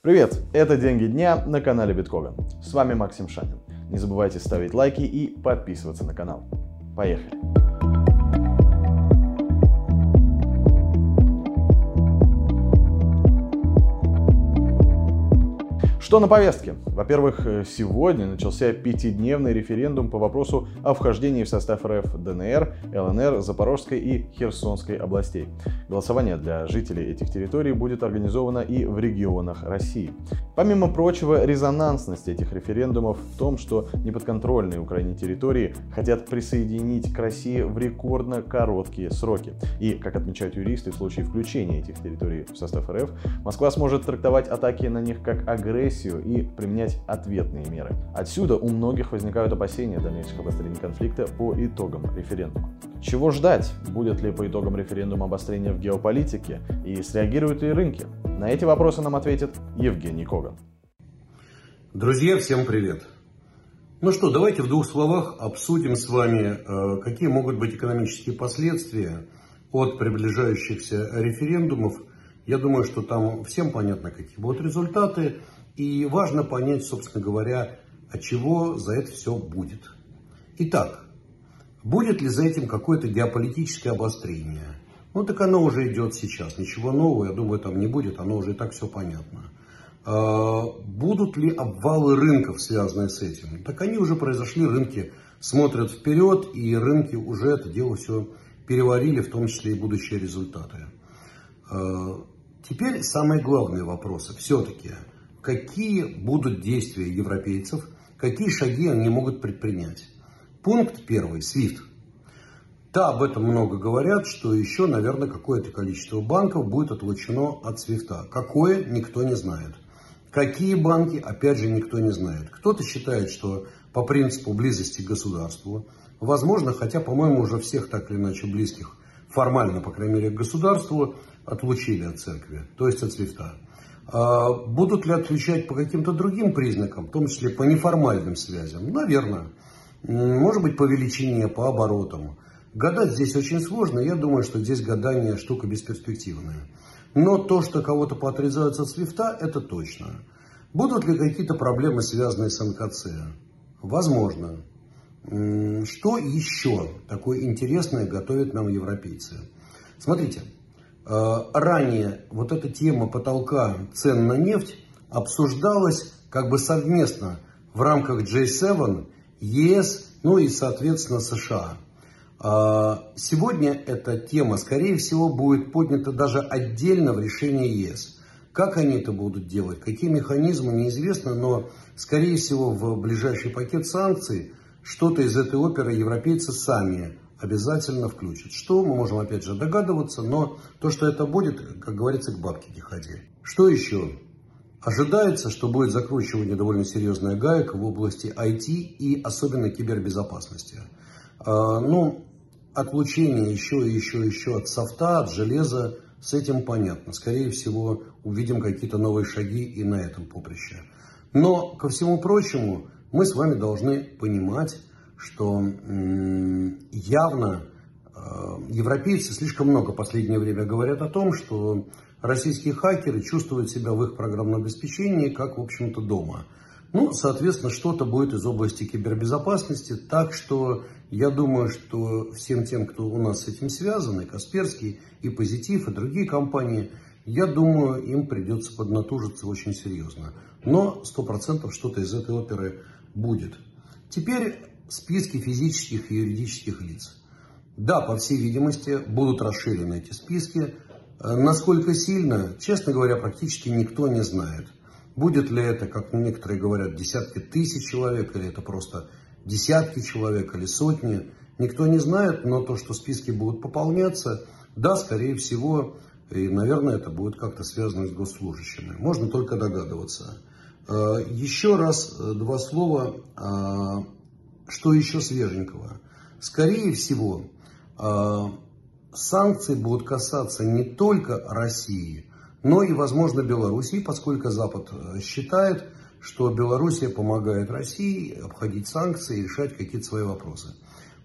Привет, это «Деньги дня» на канале Биткоган. С вами Максим Шанин. Не забывайте ставить лайки и подписываться на канал. Поехали! Что на повестке? Во-первых, э, сегодня начался пятидневный референдум по вопросу о вхождении в состав РФ ДНР, ЛНР, Запорожской и Херсонской областей. Голосование для жителей этих территорий будет организовано и в регионах России. Помимо прочего, резонансность этих референдумов в том, что неподконтрольные Украине территории хотят присоединить к России в рекордно короткие сроки. И, как отмечают юристы, в случае включения этих территорий в состав РФ, Москва сможет трактовать атаки на них как агрессию агрессию и применять ответные меры. Отсюда у многих возникают опасения дальнейших обострений конфликта по итогам референдума. Чего ждать? Будет ли по итогам референдума обострение в геополитике? И среагируют ли рынки? На эти вопросы нам ответит Евгений Коган. Друзья, всем привет! Ну что, давайте в двух словах обсудим с вами, э, какие могут быть экономические последствия от приближающихся референдумов. Я думаю, что там всем понятно, какие будут результаты. И важно понять, собственно говоря, от чего за это все будет. Итак, будет ли за этим какое-то геополитическое обострение? Ну, так оно уже идет сейчас. Ничего нового, я думаю, там не будет. Оно уже и так все понятно. А, будут ли обвалы рынков, связанные с этим? Так они уже произошли, рынки смотрят вперед, и рынки уже это дело все переварили, в том числе и будущие результаты. Теперь самые главные вопросы. Все-таки, какие будут действия европейцев, какие шаги они могут предпринять. Пункт первый, SWIFT. Да, об этом много говорят, что еще, наверное, какое-то количество банков будет отлучено от SWIFT. Какое, никто не знает. Какие банки, опять же, никто не знает. Кто-то считает, что по принципу близости к государству, возможно, хотя, по-моему, уже всех так или иначе близких, формально, по крайней мере, к государству, отлучили от церкви, то есть от свифта. А будут ли отвечать по каким-то другим признакам, в том числе по неформальным связям? Наверное. Может быть, по величине, по оборотам. Гадать здесь очень сложно. Я думаю, что здесь гадание штука бесперспективная. Но то, что кого-то поотрезают от свифта, это точно. Будут ли какие-то проблемы, связанные с НКЦ? Возможно. Что еще такое интересное готовят нам европейцы? Смотрите, Э, ранее вот эта тема потолка цен на нефть обсуждалась как бы совместно в рамках J7, ЕС, ну и, соответственно, США. Э, сегодня эта тема, скорее всего, будет поднята даже отдельно в решении ЕС. Как они это будут делать, какие механизмы, неизвестно, но, скорее всего, в ближайший пакет санкций что-то из этой оперы европейцы сами обязательно включат. Что мы можем опять же догадываться, но то, что это будет, как говорится, к бабке не ходи. Что еще? Ожидается, что будет закручивание довольно серьезная гаек в области IT и особенно кибербезопасности. А, ну, отлучение еще и еще и еще от софта, от железа, с этим понятно. Скорее всего, увидим какие-то новые шаги и на этом поприще. Но, ко всему прочему, мы с вами должны понимать, что явно э, европейцы слишком много в последнее время говорят о том, что российские хакеры чувствуют себя в их программном обеспечении как, в общем-то, дома. Ну, соответственно, что-то будет из области кибербезопасности. Так что я думаю, что всем тем, кто у нас с этим связан, и Касперский, и Позитив, и другие компании, я думаю, им придется поднатужиться очень серьезно. Но сто процентов что-то из этой оперы будет. Теперь списки физических и юридических лиц. Да, по всей видимости, будут расширены эти списки. Э, насколько сильно, честно говоря, практически никто не знает. Будет ли это, как некоторые говорят, десятки тысяч человек, или это просто десятки человек, или сотни, никто не знает, но то, что списки будут пополняться, да, скорее всего, и, наверное, это будет как-то связано с госслужащими. Можно только догадываться. Э, еще раз э, два слова что еще свеженького? Скорее всего, санкции будут касаться не только России, но и, возможно, Белоруссии, поскольку Запад э, считает, что Белоруссия помогает России обходить санкции и решать какие-то свои вопросы.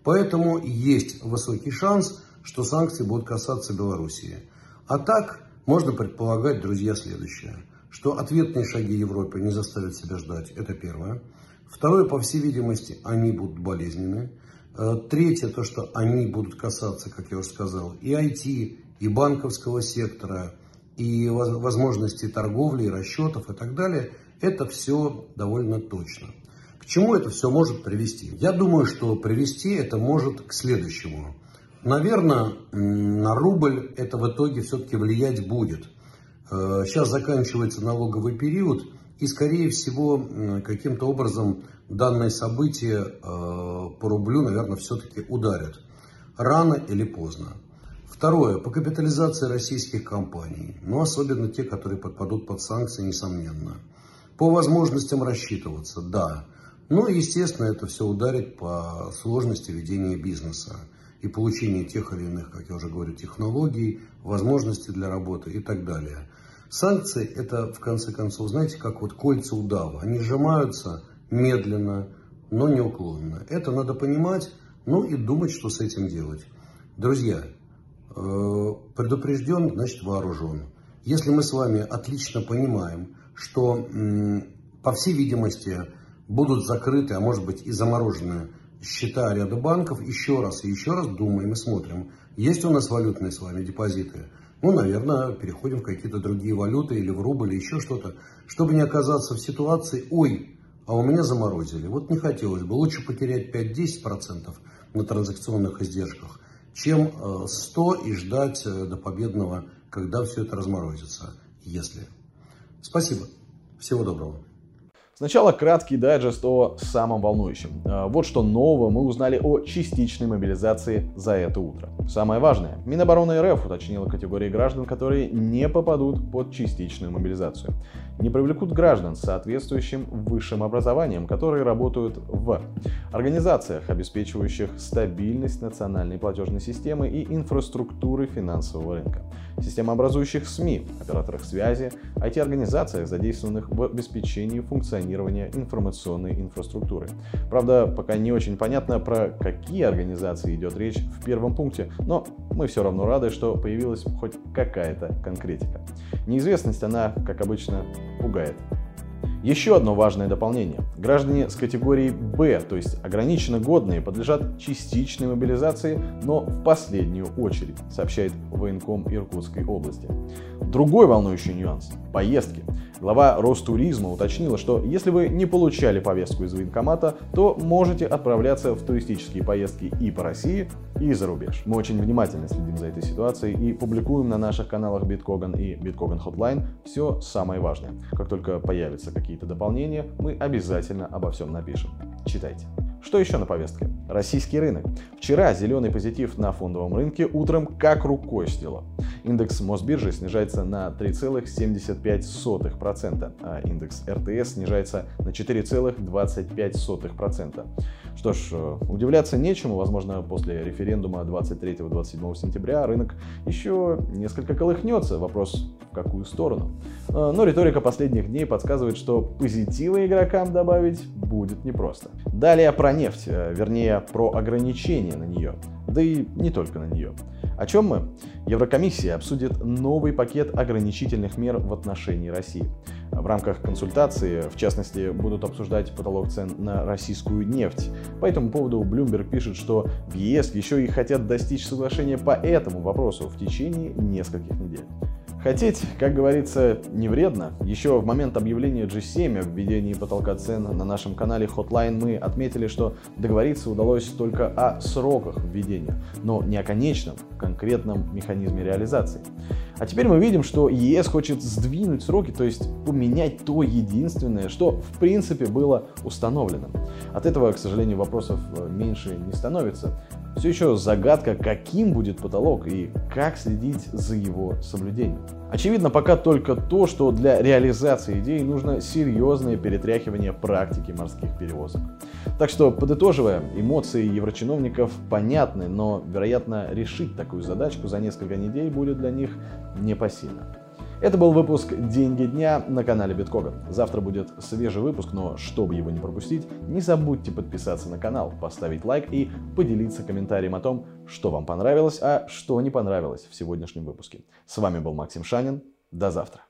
Поэтому есть высокий шанс, что санкции будут касаться Белоруссии. А так можно предполагать, друзья, следующее, что ответные шаги Европы не заставят себя ждать. Это первое. Второе, по всей видимости, они будут болезненны. Э, третье, то, что они будут касаться, как я уже сказал, и IT, и банковского сектора, и возможности торговли, и расчетов и так далее. Это все довольно точно. К чему это все может привести? Я думаю, что привести это может к следующему. Наверное, на рубль это в итоге все-таки влиять будет. Э, сейчас заканчивается налоговый период, и, скорее всего, каким-то образом данное событие э, по рублю, наверное, все-таки ударят. Рано или поздно. Второе. По капитализации российских компаний. Ну, особенно те, которые подпадут под санкции, несомненно. По возможностям рассчитываться, да. Ну, естественно, это все ударит по сложности ведения бизнеса и получения тех или иных, как я уже говорю, технологий, возможностей для работы и так далее. Санкции – это, в конце концов, знаете, как вот кольца удава. Они сжимаются медленно, но неуклонно. Это надо понимать, ну и думать, что с этим делать. Друзья, э, предупрежден, значит вооружен. Если мы с вами отлично понимаем, что, по всей видимости, будут закрыты, а может быть и заморожены счета ряда банков, еще раз и еще раз думаем и смотрим, есть у нас валютные с вами депозиты. Ну, наверное, переходим в какие-то другие валюты или в рубль, или еще что-то, чтобы не оказаться в ситуации, ой, а у меня заморозили. Вот не хотелось бы. Лучше потерять 5-10% на транзакционных издержках, чем 100 э, и ждать э, до победного, когда все это разморозится, если. Спасибо. Всего доброго. Сначала краткий дайджест о самом волнующем. А, вот что нового мы узнали о частичной мобилизации за это утро. Самое важное. Минобороны РФ уточнила категории граждан, которые не попадут под частичную мобилизацию. Не привлекут граждан с соответствующим высшим образованием, которые работают в организациях, обеспечивающих стабильность национальной платежной системы и инфраструктуры финансового рынка, системообразующих СМИ, операторах связи, IT-организациях, задействованных в обеспечении функционирования информационной инфраструктуры. Правда, пока не очень понятно, про какие организации идет речь в первом пункте, но мы все равно рады, что появилась хоть какая-то конкретика. Неизвестность, она, как обычно, пугает. Еще одно важное дополнение. Граждане с категории Б, то есть ограниченно годные, подлежат частичной мобилизации, но в последнюю очередь, сообщает военком Иркутской области. Другой волнующий нюанс – поездки. Глава Ростуризма уточнила, что если вы не получали повестку из военкомата, то можете отправляться в туристические поездки и по России, и за рубеж. Мы очень внимательно следим за этой ситуацией и публикуем на наших каналах Биткоган и Биткоган Hotline все самое важное. Как только появятся какие-то дополнения, мы обязательно обо всем напишем. Читайте. Что еще на повестке? Российский рынок. Вчера зеленый позитив на фондовом рынке утром как рукой сняло. Индекс Мосбиржи снижается на 3,75%, а индекс РТС снижается на 4,25%. Что ж, э, удивляться нечему, возможно, после референдума 23-27 сентября рынок еще несколько колыхнется, вопрос в какую сторону. Э, но риторика последних дней подсказывает, что позитива игрокам добавить будет непросто. Далее про нефть, э, вернее про ограничения на нее, да и не только на нее. О чем мы? Еврокомиссия обсудит новый пакет ограничительных мер в отношении России. В рамках консультации, в частности, будут обсуждать потолок цен на российскую нефть. По этому поводу Bloomberg пишет, что в ЕС еще и хотят достичь соглашения по этому вопросу в течение нескольких недель. Хотеть, как говорится, не вредно. Еще в момент объявления G7 о введении потолка цен на нашем канале Hotline мы отметили, что договориться удалось только о сроках введения, но не о конечном, конкретном механизме реализации. А теперь мы видим, что ЕС хочет сдвинуть сроки, то есть поменять то единственное, что в принципе было установлено. От этого, к сожалению, вопросов э, меньше не становится. Все еще загадка, каким будет потолок и как следить за его соблюдением. Очевидно пока только то, что для реализации идеи нужно серьезное перетряхивание практики морских перевозок. Так что, подытоживая, эмоции еврочиновников понятны, но, вероятно, решить такую задачку за несколько недель будет для них непосильно. Это был выпуск «Деньги дня» на канале Биткоган. Завтра будет свежий выпуск, но чтобы его не пропустить, не забудьте подписаться на канал, поставить лайк и поделиться комментарием о том, что вам понравилось, а что не понравилось в сегодняшнем выпуске. С вами был Максим Шанин. До завтра.